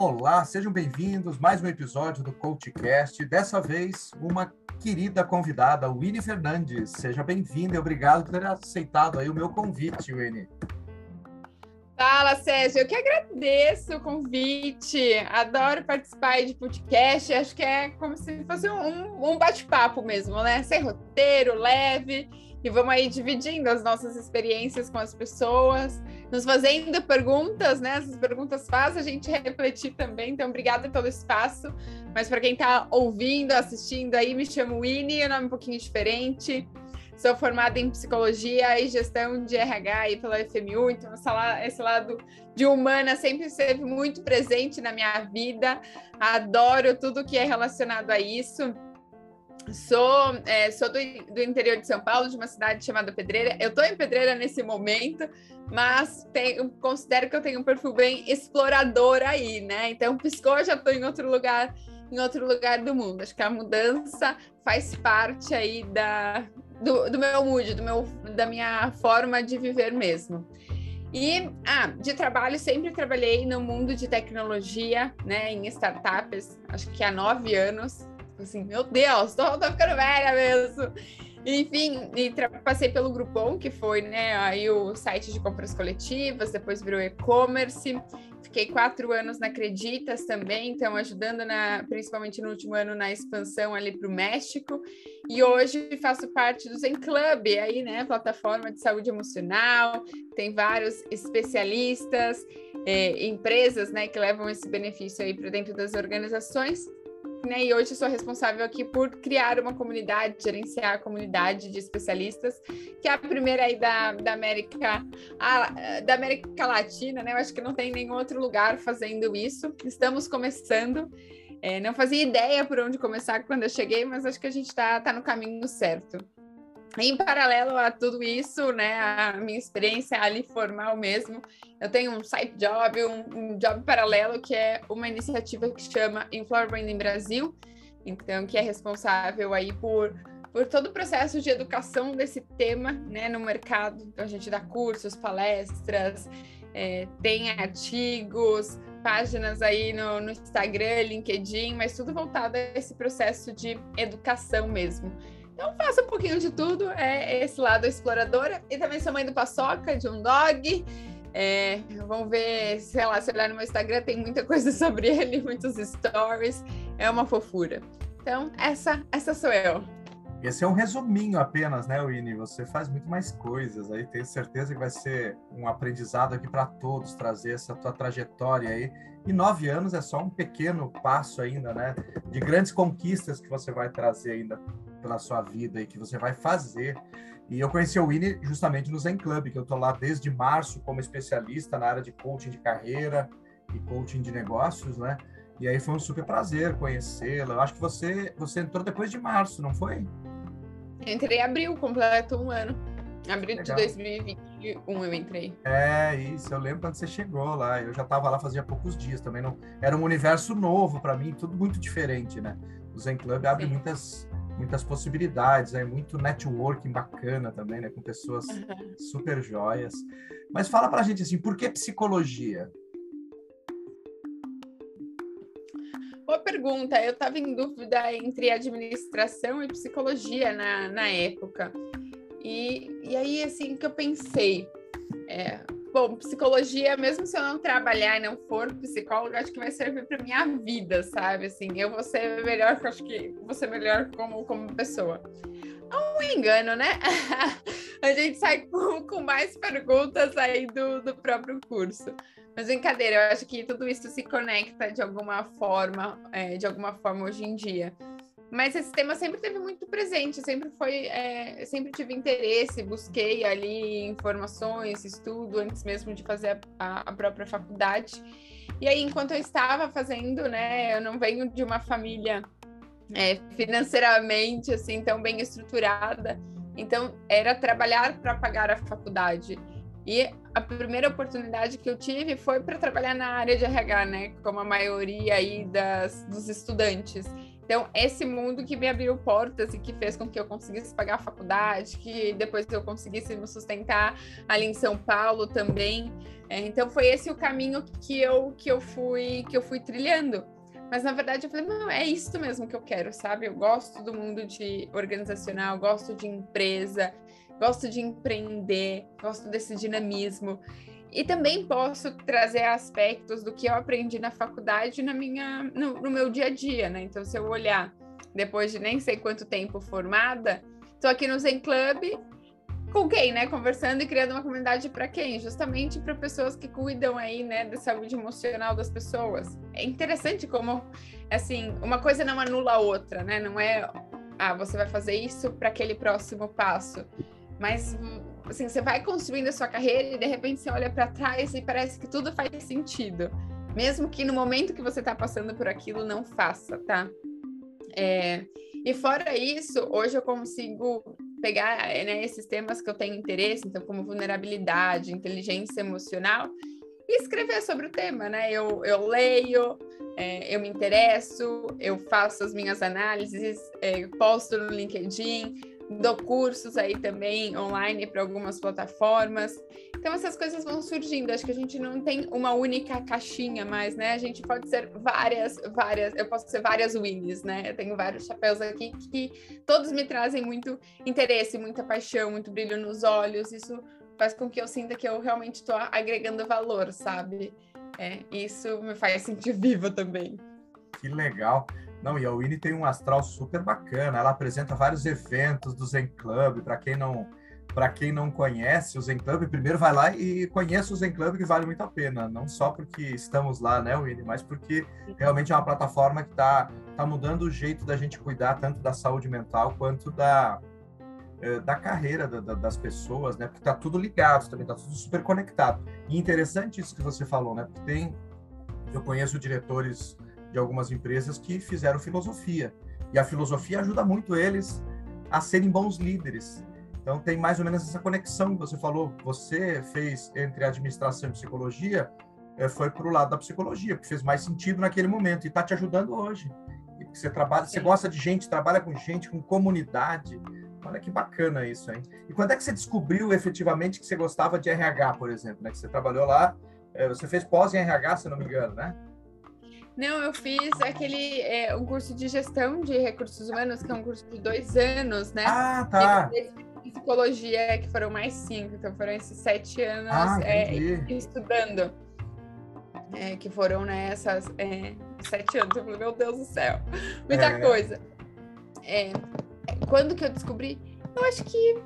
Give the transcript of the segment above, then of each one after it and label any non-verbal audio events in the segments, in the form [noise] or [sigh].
Olá, sejam bem-vindos mais um episódio do CoachCast. Dessa vez, uma querida convidada, Winnie Fernandes. Seja bem-vinda e obrigado por ter aceitado aí o meu convite, Winnie. Fala, Sérgio. Eu que agradeço o convite. Adoro participar de podcast. Acho que é como se fosse um, um bate-papo mesmo, né? Sem roteiro, leve. E vamos aí dividindo as nossas experiências com as pessoas, nos fazendo perguntas, né? Essas perguntas fazem a gente refletir também. Então, obrigada pelo espaço. Mas para quem está ouvindo, assistindo aí, me chamo Winnie, é um nome um pouquinho diferente. Sou formada em psicologia e gestão de RH aí pela FMU, então esse lado de humana sempre esteve muito presente na minha vida. Adoro tudo que é relacionado a isso. Sou, é, sou do, do, interior de São Paulo, de uma cidade chamada Pedreira. Eu estou em Pedreira nesse momento, mas tenho, considero que eu tenho um perfil bem explorador aí, né? Então, piscou, já estou em outro lugar, em outro lugar do mundo. Acho que a mudança faz parte aí da, do, do meu mood, do meu, da minha forma de viver mesmo. E ah, de trabalho, sempre trabalhei no mundo de tecnologia, né, em startups, acho que há nove anos. Assim, meu Deus, tô, tô ficando velha mesmo. Enfim, e passei pelo Groupon, que foi né, aí o site de compras coletivas, depois virou e-commerce. Fiquei quatro anos na Acreditas também, então ajudando na, principalmente no último ano na expansão ali para o México. E hoje faço parte do Zen Club, aí, né, plataforma de saúde emocional. Tem vários especialistas, é, empresas, né, que levam esse benefício aí para dentro das organizações né? E hoje sou responsável aqui por criar uma comunidade, gerenciar a comunidade de especialistas, que é a primeira aí da, da América a, da América Latina, né? Eu acho que não tem nenhum outro lugar fazendo isso. Estamos começando. É, não fazia ideia por onde começar quando eu cheguei, mas acho que a gente está tá no caminho certo. Em paralelo a tudo isso, né, a minha experiência ali formal mesmo, eu tenho um side job, um, um job paralelo que é uma iniciativa que chama Employer Branding Brasil, então que é responsável aí por por todo o processo de educação desse tema, né, no mercado. Então a gente dá cursos, palestras, é, tem artigos, páginas aí no, no Instagram, LinkedIn, mas tudo voltado a esse processo de educação mesmo. Então faço um pouquinho de tudo, é esse lado exploradora. E também sou mãe do Paçoca, de um dog. É, vamos ver, sei lá, se olhar no meu Instagram, tem muita coisa [laughs] sobre ele, muitos stories. É uma fofura. Então, essa, essa sou eu. Esse é um resuminho apenas, né, Winnie? Você faz muito mais coisas aí. Tenho certeza que vai ser um aprendizado aqui para todos, trazer essa tua trajetória aí. E nove anos é só um pequeno passo ainda, né? De grandes conquistas que você vai trazer ainda pela sua vida e que você vai fazer. E eu conheci o Winnie justamente no Zen Club, que eu estou lá desde março como especialista na área de coaching de carreira e coaching de negócios, né? E aí foi um super prazer conhecê-la. Eu acho que você, você entrou depois de março, não foi? Entrei em abril, completo um ano. Abril Legal. de 2021 eu entrei. É, isso. Eu lembro quando você chegou lá. Eu já estava lá fazia poucos dias também. Não, era um universo novo para mim, tudo muito diferente, né? O Zen Club abre Sim. muitas muitas possibilidades, é muito networking bacana também, né, com pessoas uhum. super joias. Mas fala pra gente assim, por que psicologia? Boa pergunta. Eu estava em dúvida entre administração e psicologia na, na época. E, e aí, assim, que eu pensei, é, Bom, psicologia, mesmo se eu não trabalhar e não for psicóloga, acho que vai servir para minha vida, sabe? Assim, eu vou ser melhor, eu acho que vou ser melhor como, como pessoa. Um engano, né? [laughs] a gente sai com, com mais perguntas aí do, do próprio curso. Mas brincadeira, eu acho que tudo isso se conecta de alguma forma, é, de alguma forma hoje em dia. Mas esse tema sempre teve muito presente, sempre foi, é, sempre tive interesse, busquei ali informações, estudo antes mesmo de fazer a, a, própria faculdade. E aí, enquanto eu estava fazendo, né, eu não venho de uma família é, financeiramente assim tão bem estruturada, então era trabalhar para pagar a faculdade. E a primeira oportunidade que eu tive foi para trabalhar na área de RH, né, como a maioria aí das, dos estudantes. Então, esse mundo que me abriu portas e que fez com que eu conseguisse pagar a faculdade, que depois eu conseguisse me sustentar ali em São Paulo também. É, então, foi esse o caminho que eu, que eu fui que eu fui trilhando. Mas na verdade eu falei, não, é isso mesmo que eu quero, sabe? Eu gosto do mundo de organizacional, gosto de empresa, gosto de empreender, gosto desse dinamismo. E também posso trazer aspectos do que eu aprendi na faculdade na minha, no, no meu dia a dia, né? Então, se eu olhar depois de nem sei quanto tempo formada, estou aqui no Zen Club com quem, né? Conversando e criando uma comunidade para quem? Justamente para pessoas que cuidam aí, né, da saúde emocional das pessoas. É interessante como, assim, uma coisa não anula a outra, né? Não é, ah, você vai fazer isso para aquele próximo passo, mas assim, você vai construindo a sua carreira e de repente você olha para trás e parece que tudo faz sentido. Mesmo que no momento que você está passando por aquilo não faça, tá? É, e fora isso, hoje eu consigo pegar né, esses temas que eu tenho interesse, então como vulnerabilidade, inteligência emocional, e escrever sobre o tema, né? Eu, eu leio, é, eu me interesso, eu faço as minhas análises, é, posto no LinkedIn, dou cursos aí também online para algumas plataformas. Então essas coisas vão surgindo. Acho que a gente não tem uma única caixinha mais, né? A gente pode ser várias, várias. Eu posso ser várias wins, né? Eu tenho vários chapéus aqui que todos me trazem muito interesse, muita paixão, muito brilho nos olhos. Isso faz com que eu sinta que eu realmente estou agregando valor, sabe? É, isso me faz sentir [laughs] viva também. Que legal. Não, e a Winnie tem um astral super bacana. Ela apresenta vários eventos do Zen Club. Para quem não para quem não conhece o Zen Club, primeiro vai lá e conheça o Zen Club, que vale muito a pena. Não só porque estamos lá, né, Winnie, mas porque realmente é uma plataforma que está tá mudando o jeito da gente cuidar tanto da saúde mental quanto da, eh, da carreira da, da, das pessoas, né? Porque está tudo ligado também, está tudo super conectado. E interessante isso que você falou, né? Porque tem, eu conheço diretores de algumas empresas que fizeram filosofia. E a filosofia ajuda muito eles a serem bons líderes. Então tem mais ou menos essa conexão que você falou. Você fez entre administração e psicologia, eh, foi para o lado da psicologia, porque fez mais sentido naquele momento e está te ajudando hoje. E você trabalha, Sim. você gosta de gente, trabalha com gente, com comunidade. Olha que bacana isso, hein? E quando é que você descobriu efetivamente que você gostava de RH, por exemplo, né? Que você trabalhou lá, eh, você fez pós em RH, se não me engano, né? Não, eu fiz aquele é, um curso de gestão de recursos humanos, que é um curso de dois anos, né? Ah, tá. E psicologia, que foram mais cinco, então foram esses sete anos ah, é, estudando. É, que foram nessas né, sete anos. Eu falei, meu Deus do céu, muita é. coisa. É, quando que eu descobri? Eu acho que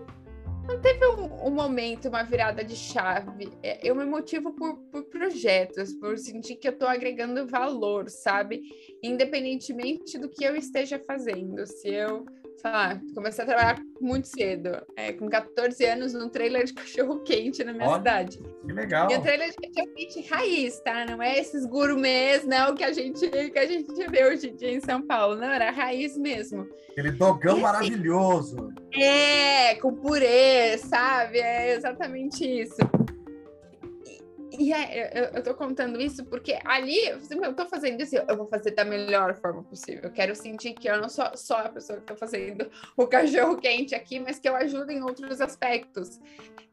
não teve um, um, momento, uma virada de chave. É, eu me motivo por, por projetos, por sentir que eu estou agregando valor, sabe? Independentemente do que eu esteja fazendo. Se eu sei lá, comecei a trabalhar muito cedo, é, com 14 anos, num trailer de [laughs] cachorro quente na minha Olha, cidade. Que legal. E um trailer de cachorro quente raiz, tá? Não é esses gourmets, não, que a gente, que a gente vê hoje em dia em São Paulo. Não, era raiz mesmo. Aquele dogão e, maravilhoso. É, com purê, sabe? É exatamente isso. E é, eu, eu tô contando isso porque ali eu tô fazendo isso, eu vou fazer da melhor forma possível. Eu quero sentir que eu não sou só a pessoa que tô fazendo [laughs] o cachorro quente aqui, mas que eu ajudo em outros aspectos.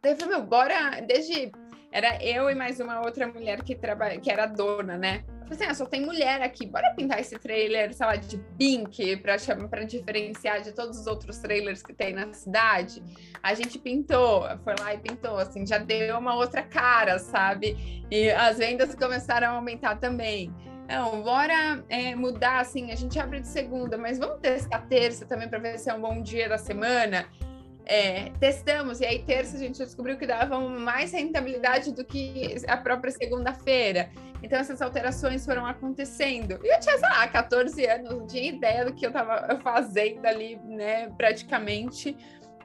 Daí eu falei, meu, bora, desde. Era eu e mais uma outra mulher que trabalha, que era dona, né? Tipo assim, ah, só tem mulher aqui, bora pintar esse trailer, sei lá, de pink, para chamar para diferenciar de todos os outros trailers que tem na cidade. A gente pintou, foi lá e pintou, assim, já deu uma outra cara, sabe? E as vendas começaram a aumentar também. Não, bora é, mudar, assim, a gente abre de segunda, mas vamos testar terça também para ver se é um bom dia da semana. É, testamos, e aí terça a gente descobriu que dava mais rentabilidade do que a própria segunda-feira. Então essas alterações foram acontecendo. E eu tinha, sei lá, 14 anos, não tinha ideia do que eu estava fazendo ali, né, praticamente.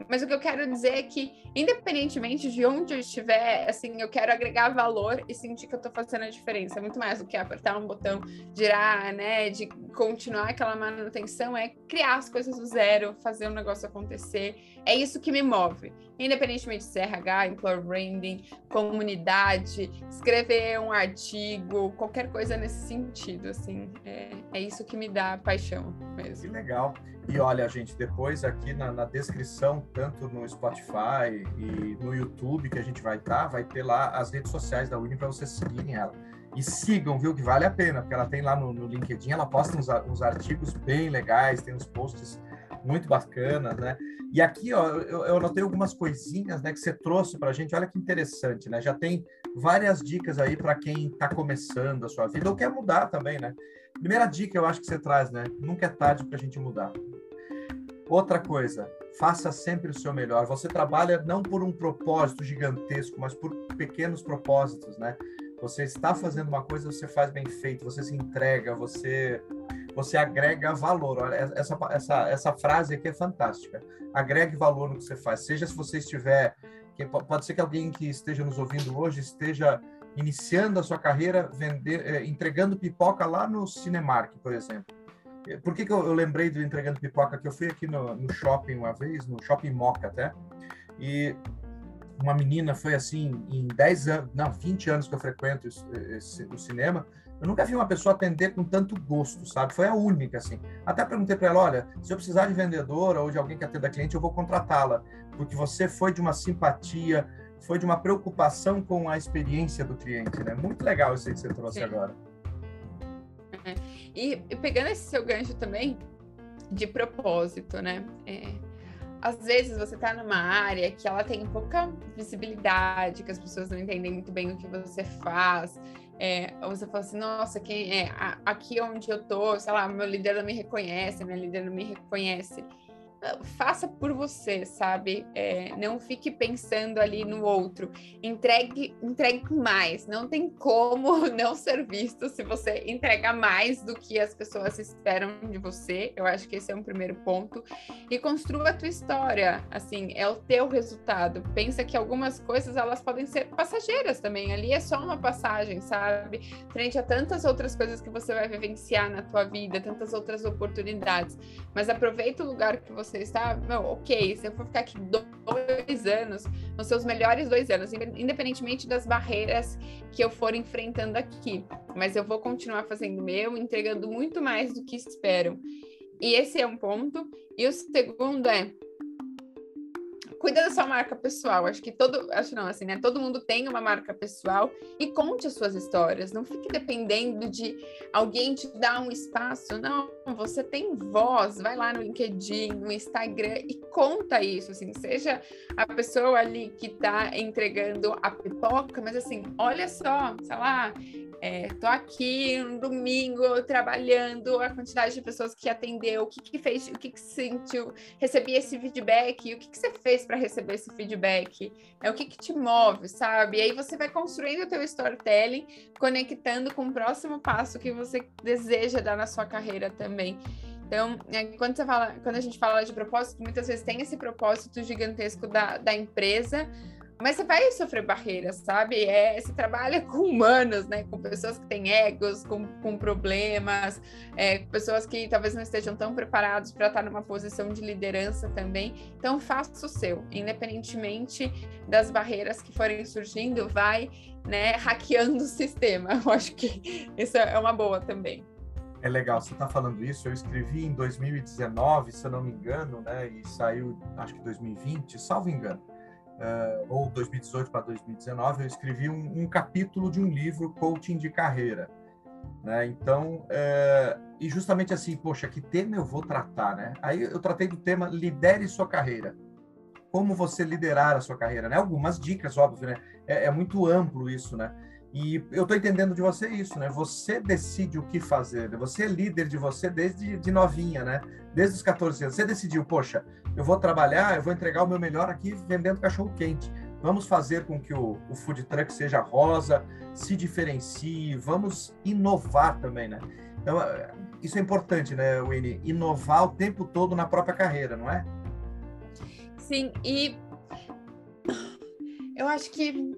Mas o que eu quero dizer é que, independentemente de onde eu estiver, assim, eu quero agregar valor e sentir que eu estou fazendo a diferença. Muito mais do que apertar um botão, girar, né? De continuar aquela manutenção, é criar as coisas do zero, fazer o um negócio acontecer. É isso que me move. Independentemente de RH, employer branding, comunidade, escrever um artigo, qualquer coisa nesse sentido, assim. É, é isso que me dá paixão mesmo. Que legal. E olha, gente, depois aqui na, na, descrição, tanto no Spotify e no YouTube que a gente vai estar, tá, vai ter lá as redes sociais da Uni para vocês seguirem ela. E sigam, viu, que vale a pena, porque ela tem lá no, no LinkedIn, ela posta uns, uns, artigos bem legais, tem uns posts muito bacanas, né? E aqui, ó, eu, eu anotei algumas coisinhas, né, que você trouxe para a gente. Olha que interessante, né? Já tem várias dicas aí para quem está começando a sua vida ou quer mudar também, né? Primeira dica eu acho que você traz, né? Nunca é tarde para a gente mudar. Outra coisa, faça sempre o seu melhor. Você trabalha não por um propósito gigantesco, mas por pequenos propósitos, né? Você está fazendo uma coisa, você faz bem feito, você se entrega, você você agrega valor. Olha, essa, essa, essa frase aqui é fantástica. Agregue valor no que você faz. Seja se você estiver. Pode ser que alguém que esteja nos ouvindo hoje esteja iniciando a sua carreira vender, eh, entregando pipoca lá no Cinemark, por exemplo. Por que, que eu, eu, lembrei do entregando pipoca? Que eu fui aqui no, no, shopping uma vez, no shopping Moca até, e uma menina foi assim, em 10 anos, não, 20 anos que eu frequento esse, esse, o cinema, eu nunca vi uma pessoa atender com tanto gosto, sabe? Foi a única, assim. Até perguntei para ela, olha, se eu precisar de vendedora ou de alguém que atenda cliente, eu vou contratá-la, porque você foi de uma simpatia, foi de uma preocupação com a experiência do cliente, né? Muito legal isso aí que você trouxe Sim. agora. E, e, pegando esse seu gancho também de propósito, né? É, às vezes você está numa área que ela tem pouca visibilidade, que as pessoas não entendem muito bem o que você faz. É, ou você fala assim, nossa, quem é aqui onde eu tô, sei lá, meu líder não me reconhece, minha líder não me reconhece faça por você, sabe? É, não fique pensando ali no outro. Entregue, entregue mais. Não tem como [laughs] não ser visto se você entrega mais do que as pessoas esperam de você. Eu acho que esse é um primeiro ponto. E construa a tua história. Assim, é o teu resultado. Pensa que algumas coisas elas podem ser passageiras também. Ali é só uma passagem, sabe? Frente a tantas outras coisas que você vai vivenciar na tua vida, tantas outras oportunidades. Mas aproveita o lugar que você você está, meu, ok, se eu for ficar aqui dois anos, vão ser os melhores dois anos, independentemente das barreiras que eu for enfrentando aqui. Mas eu vou continuar fazendo meu, entregando muito mais do que espero. E esse é um ponto. E o segundo é cuida da sua marca pessoal. Acho que todo, acho não, assim, né? Todo mundo tem uma marca pessoal e conte as suas histórias. Não fique dependendo de alguém te dar um espaço. Não, você tem voz. Vai lá no LinkedIn, no Instagram e conta isso, assim. Seja a pessoa ali que tá entregando a pipoca, mas assim, olha só, sei lá, é, tô aqui no domingo trabalhando, a quantidade de pessoas que atendeu, o que, que fez, o que, que sentiu, recebi esse feedback, o que, que você fez para receber esse feedback, é o que, que te move, sabe? E aí você vai construindo o teu storytelling, conectando com o próximo passo que você deseja dar na sua carreira também. Então, é, quando, fala, quando a gente fala de propósito, muitas vezes tem esse propósito gigantesco da, da empresa, mas você vai sofrer barreiras, sabe? É, você trabalha com humanos, né? Com pessoas que têm egos, com, com problemas, é, pessoas que talvez não estejam tão preparados para estar numa posição de liderança também. Então, faça o seu, independentemente das barreiras que forem surgindo, vai né, hackeando o sistema. [laughs] Eu acho que isso é uma boa também. É legal, você está falando isso. Eu escrevi em 2019, se eu não me engano, né? E saiu, acho que 2020, salvo engano uh, ou 2018 para 2019, eu escrevi um, um, capítulo de um livro Coaching de Carreira. Né? Então, uh, e justamente assim, poxa, que tema eu vou tratar, né? Aí eu tratei do tema lidere sua carreira. Como você liderar a sua carreira, né? Algumas dicas, óbvio, né? É, é muito amplo isso, né? E eu estou entendendo de você isso, né? Você decide o que fazer. Né? Você é líder de você desde de novinha, né? Desde os 14 anos. Você decidiu, poxa, eu vou trabalhar, eu vou entregar o meu melhor aqui vendendo cachorro quente. Vamos fazer com que o, o food truck seja rosa, se diferencie, vamos inovar também, né? Então, isso é importante, né, Winnie? Inovar o tempo todo na própria carreira, não é? Sim, e eu acho que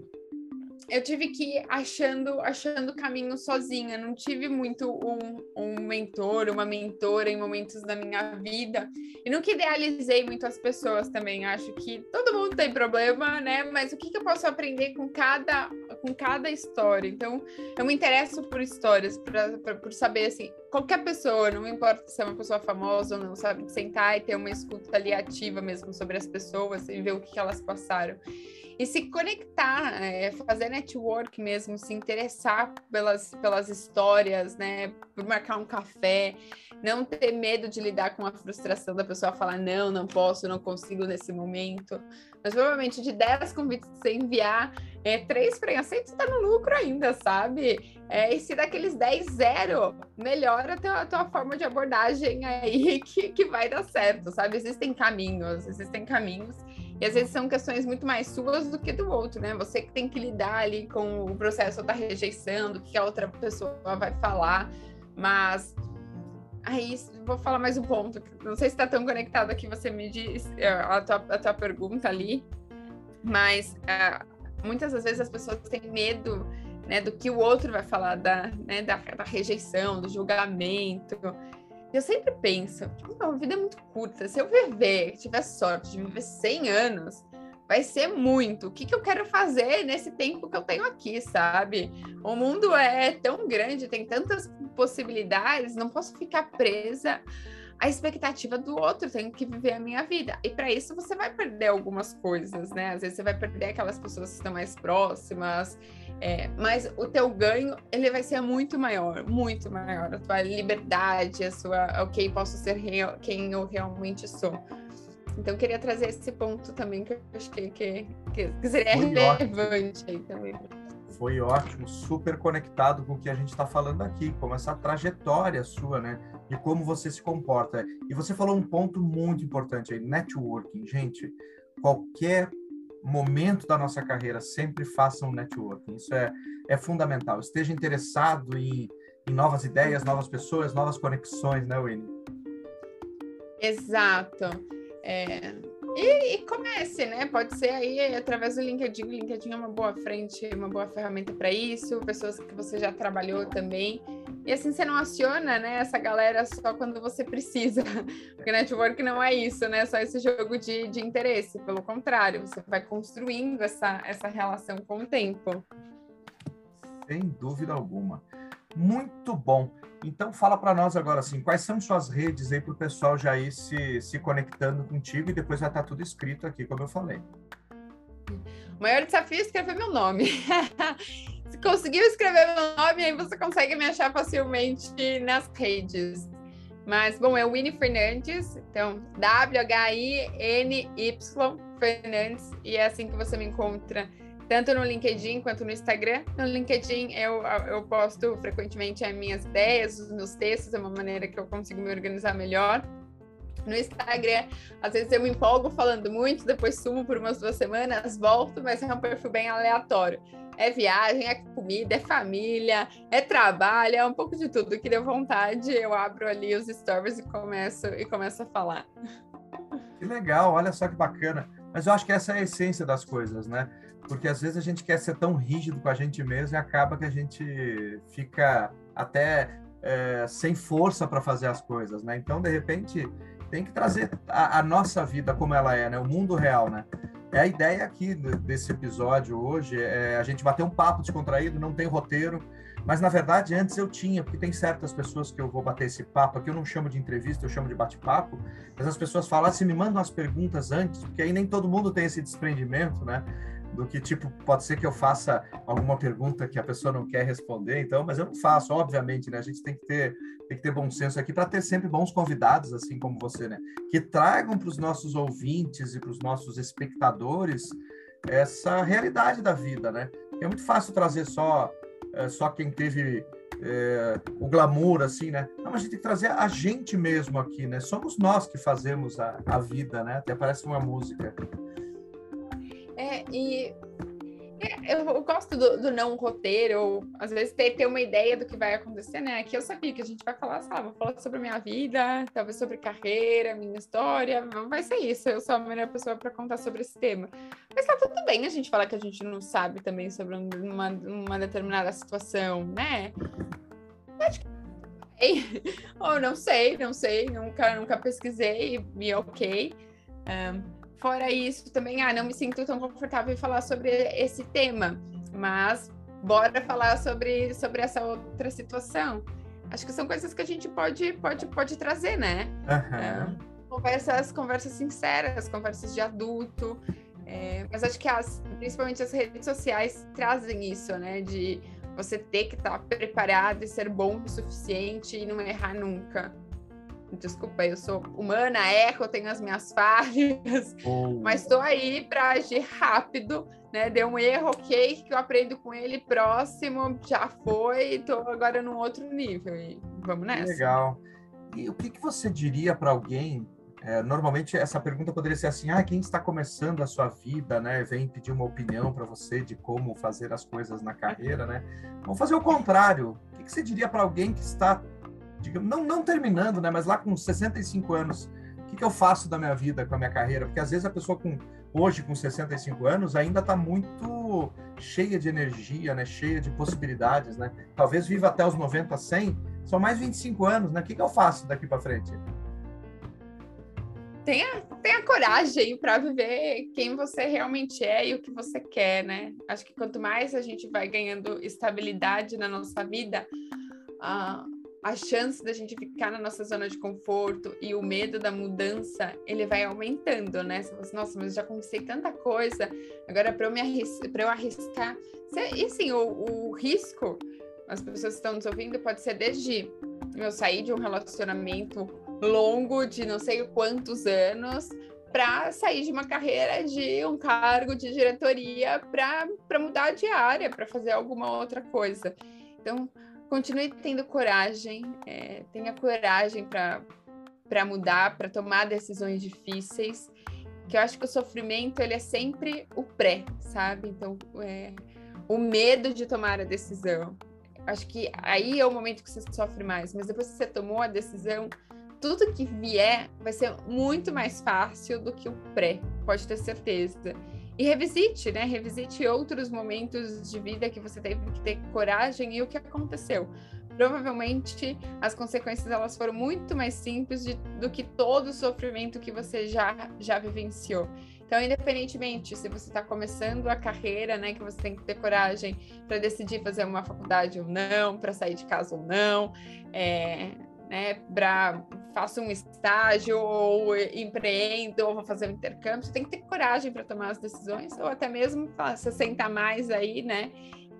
eu tive que ir achando, achando caminho sozinha, não tive muito um, um mentor, uma mentora em momentos da minha vida, e nunca idealizei muito as pessoas também, acho que todo mundo tem problema, né, mas o que, que eu posso aprender com cada, com cada história, então eu me interesso por histórias, por saber, assim, qualquer pessoa, não importa se é uma pessoa famosa ou não, sabe, sentar e ter uma escuta ali ativa mesmo sobre as pessoas e ver o que, que elas passaram e se conectar, é, fazer network mesmo, se interessar pelas, pelas histórias, né? Por marcar um café, não ter medo de lidar com a frustração da pessoa falar não, não posso, não consigo nesse momento. Mas provavelmente de 10 convites que você enviar, é, três pré-aceitos tá no lucro ainda, sabe? É, e se daqueles 10, zero, melhora a tua, a tua forma de abordagem aí [laughs] que, que vai dar certo, sabe? Existem caminhos, existem caminhos. E às vezes são questões muito mais suas do que do outro, né? Você que tem que lidar ali com o processo da rejeição, do que a outra pessoa vai falar. Mas aí vou falar mais um ponto. Não sei se está tão conectado aqui, você me diz é, a tua, a tua pergunta ali, mas uh, muitas das vezes as pessoas têm medo né, do que o outro vai falar, da, né, da, da rejeição, do julgamento. Eu sempre penso, tipo, a vida é muito curta. Se eu viver, tiver sorte de viver 100 anos, vai ser muito. O que, que eu quero fazer nesse tempo que eu tenho aqui, sabe? O mundo é tão grande, tem tantas possibilidades, não posso ficar presa à expectativa do outro, tenho que viver a minha vida. E para isso você vai perder algumas coisas, né? Às vezes você vai perder aquelas pessoas que estão mais próximas, é, mas o teu ganho ele vai ser muito maior, muito maior. A tua liberdade, a sua, ok, posso ser real, quem eu realmente sou. Então eu queria trazer esse ponto também que eu achei que, que, que seria Foi relevante ótimo. aí também. Foi ótimo, super conectado com o que a gente está falando aqui, como essa trajetória sua, né? De como você se comporta. E você falou um ponto muito importante aí, networking. Gente, qualquer momento da nossa carreira, sempre faça um networking. Isso é, é fundamental. Esteja interessado em, em novas ideias, novas pessoas, novas conexões, né, Winnie? Exato. É... E, e, comece, né? Pode ser aí através do LinkedIn. O LinkedIn é uma boa frente, uma boa ferramenta para isso. Pessoas que você já trabalhou também. E assim você não aciona, né, essa galera só quando você precisa. [laughs] Porque network não é isso, né? Só esse jogo de, de interesse. Pelo contrário, você vai construindo essa, essa relação com o tempo. Sem dúvida alguma. Muito bom. Então fala para nós agora assim, quais são suas redes aí para o pessoal já ir se, se conectando contigo e depois vai estar tá tudo escrito aqui, como eu falei. O maior desafio é escrever meu nome. [laughs] Se conseguiu escrever meu nome, aí você consegue me achar facilmente nas redes. Mas, bom, é o Winnie Fernandes, então W-H-I-N-Y Fernandes, e é assim que você me encontra, tanto no LinkedIn quanto no Instagram. No LinkedIn eu, eu posto frequentemente as minhas ideias, os meus textos, é uma maneira que eu consigo me organizar melhor no Instagram. Às vezes eu me empolgo falando muito, depois sumo por umas duas semanas, volto, mas é um perfil bem aleatório. É viagem, é comida, é família, é trabalho, é um pouco de tudo que deu vontade. Eu abro ali os stories e começo, e começo a falar. Que legal, olha só que bacana. Mas eu acho que essa é a essência das coisas, né? Porque às vezes a gente quer ser tão rígido com a gente mesmo e acaba que a gente fica até é, sem força para fazer as coisas, né? Então, de repente, tem que trazer a, a, nossa vida como ela é, né? O mundo real, né? É a ideia aqui desse episódio hoje, é a gente bater um papo descontraído, não tem roteiro, mas na verdade antes eu tinha, porque tem certas pessoas que eu vou bater esse papo aqui, eu não chamo de entrevista, eu chamo de bate-papo, mas as pessoas falam assim, me mandam as perguntas antes, porque aí nem todo mundo tem esse desprendimento, né? Do que tipo pode ser que eu faça alguma pergunta que a pessoa não quer responder então mas eu não faço obviamente né? A gente tem que ter tem que ter bom senso aqui para ter sempre bons convidados assim como você né? Que tragam para os nossos ouvintes e para os nossos espectadores essa realidade da vida né? É muito fácil trazer só é, só quem teve é, o glamour assim né? Não, mas a gente tem que trazer a gente mesmo aqui né? Somos nós que fazemos a, a vida né? Até parece uma música é, e eu, eu gosto do, do, não roteiro, ou às vezes ter, ter uma ideia do que vai acontecer, né? Aqui eu sabia que a gente vai falar, sabe, vou falar sobre minha vida, talvez sobre carreira, minha história, vai ser isso. Eu sou a melhor pessoa para contar sobre esse tema. Mas tá tudo bem a gente falar que a gente não sabe também sobre uma, uma determinada situação, né? Acho que ou não sei, não sei, nunca, nunca pesquisei e ok. Um, Fora isso, também, ah, não me sinto tão confortável em falar sobre esse tema, mas bora falar sobre, sobre essa outra situação. Acho que são coisas que a gente pode, pode, pode trazer, né? Uhum. É, conversas, conversas sinceras, conversas de adulto. É, mas acho que as, principalmente as redes sociais trazem isso, né? De você ter que estar preparado e ser bom o suficiente e não errar nunca. Desculpa, eu sou humana, erro, tenho as minhas [laughs] falhas, oh. mas estou aí para agir rápido, né? Deu um erro, ok, que eu aprendo com ele, próximo, já foi, estou agora num outro nível. E vamos nessa. Legal. E o que, que você diria para alguém? É, normalmente essa pergunta poderia ser assim: ah, quem está começando a sua vida, né? Vem pedir uma opinião para você de como fazer as coisas na carreira, né? Vamos fazer o contrário. O que, que você diria para alguém que está digamos, não, não terminando, né, mas lá com 65 anos, o que, que eu faço da minha vida, com a minha carreira? Porque às vezes a pessoa com hoje com 65 anos ainda está muito cheia de energia, né, cheia de possibilidades, né? Talvez viva até os 90, 100, são mais 25 anos, né? O que, que eu faço daqui para frente? Tenha, tenha coragem para viver quem você realmente é e o que você quer, né? Acho que quanto mais a gente vai ganhando estabilidade na nossa vida, uh, a chance da gente ficar na nossa zona de conforto e o medo da mudança, ele vai aumentando, né? Você fala assim, nossa, mas eu já conquistei tanta coisa, agora para eu me arris eu arriscar. E assim, o, o risco, as pessoas que estão nos ouvindo, pode ser desde eu sair de um relacionamento longo de não sei quantos anos para sair de uma carreira de um cargo de diretoria para mudar de área, para fazer alguma outra coisa. Então, continue tendo coragem, é, tenha coragem para mudar, para tomar decisões difíceis, que eu acho que o sofrimento ele é sempre o pré, sabe? Então, é, o medo de tomar a decisão. Acho que aí é o momento que você sofre mais, mas depois que você tomou a decisão, tudo que vier vai ser muito mais fácil do que o pré, pode ter certeza. E revisite, né? Revisite outros momentos de vida que você teve que ter coragem e o que aconteceu. Provavelmente as consequências elas foram muito mais simples de, do que todo o sofrimento que você já já vivenciou. Então, independentemente se você está começando a carreira, né, que você tem que ter coragem para decidir fazer uma faculdade ou não, para sair de casa ou não, é, né, para faça um estágio ou empreenda ou vou fazer um intercâmbio, você tem que ter coragem para tomar as decisões ou até mesmo se sentar mais aí, né,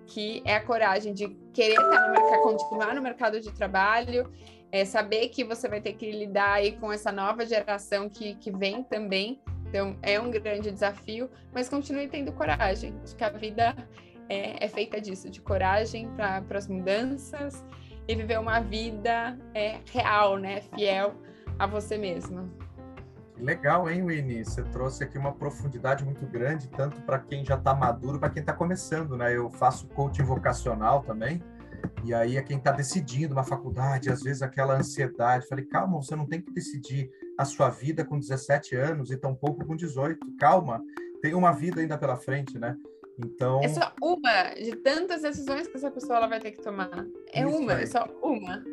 que é a coragem de querer estar no mercado, continuar no mercado de trabalho, é saber que você vai ter que lidar aí com essa nova geração que, que vem também. Então, é um grande desafio, mas continue tendo coragem. Acho que a vida é, é feita disso, de coragem para as mudanças e viver uma vida é, real, né? Fiel a você mesma. Legal, hein, Winnie? Você trouxe aqui uma profundidade muito grande, tanto para quem já está maduro, para quem está começando, né? Eu faço coaching vocacional também, e aí é quem está decidindo uma faculdade, às vezes aquela ansiedade. Falei, calma, você não tem que decidir a sua vida com 17 anos e tampouco com 18. Calma, tem uma vida ainda pela frente, né? Então. É só uma de tantas decisões que essa pessoa ela vai ter que tomar. É Isso uma, aí. é só uma.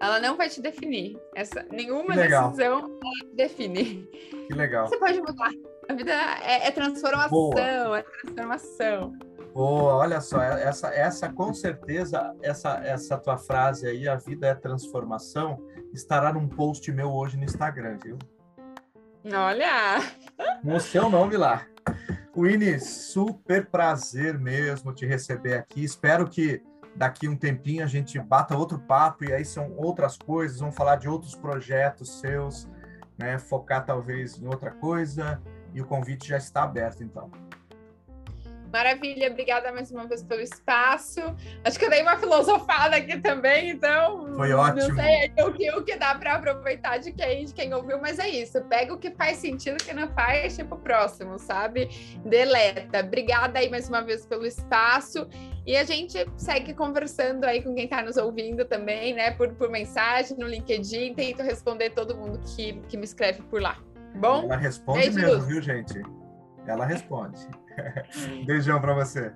Ela não vai te definir. Essa, nenhuma decisão define. Que legal. Você pode mudar. A vida é, é transformação, Boa. é transformação. Boa, olha só, é, essa, essa com certeza, essa, essa tua frase aí, a vida é transformação, estará num post meu hoje no Instagram, viu? Olha! Com o seu nome lá. Winnie, super prazer mesmo te receber aqui. Espero que daqui um tempinho a gente bata outro papo e aí são outras coisas, vamos falar de outros projetos seus, né? Focar talvez em outra coisa e o convite já está aberto então. Maravilha, obrigada mais uma vez pelo espaço. Acho que eu dei uma filosofada aqui também, então. Foi ótimo. Não sei o que, o que dá para aproveitar de quem, de quem ouviu, mas é isso. Pega o que faz sentido, o que não faz, tipo, próximo, sabe? Deleta. Obrigada aí mais uma vez pelo espaço. E a gente segue conversando aí com quem está nos ouvindo também, né? Por, por mensagem no LinkedIn. Tento responder todo mundo que, que me escreve por lá. Bom? Ela responde Beijo, mesmo, viu, gente? Ela responde. [laughs] Beijão para você.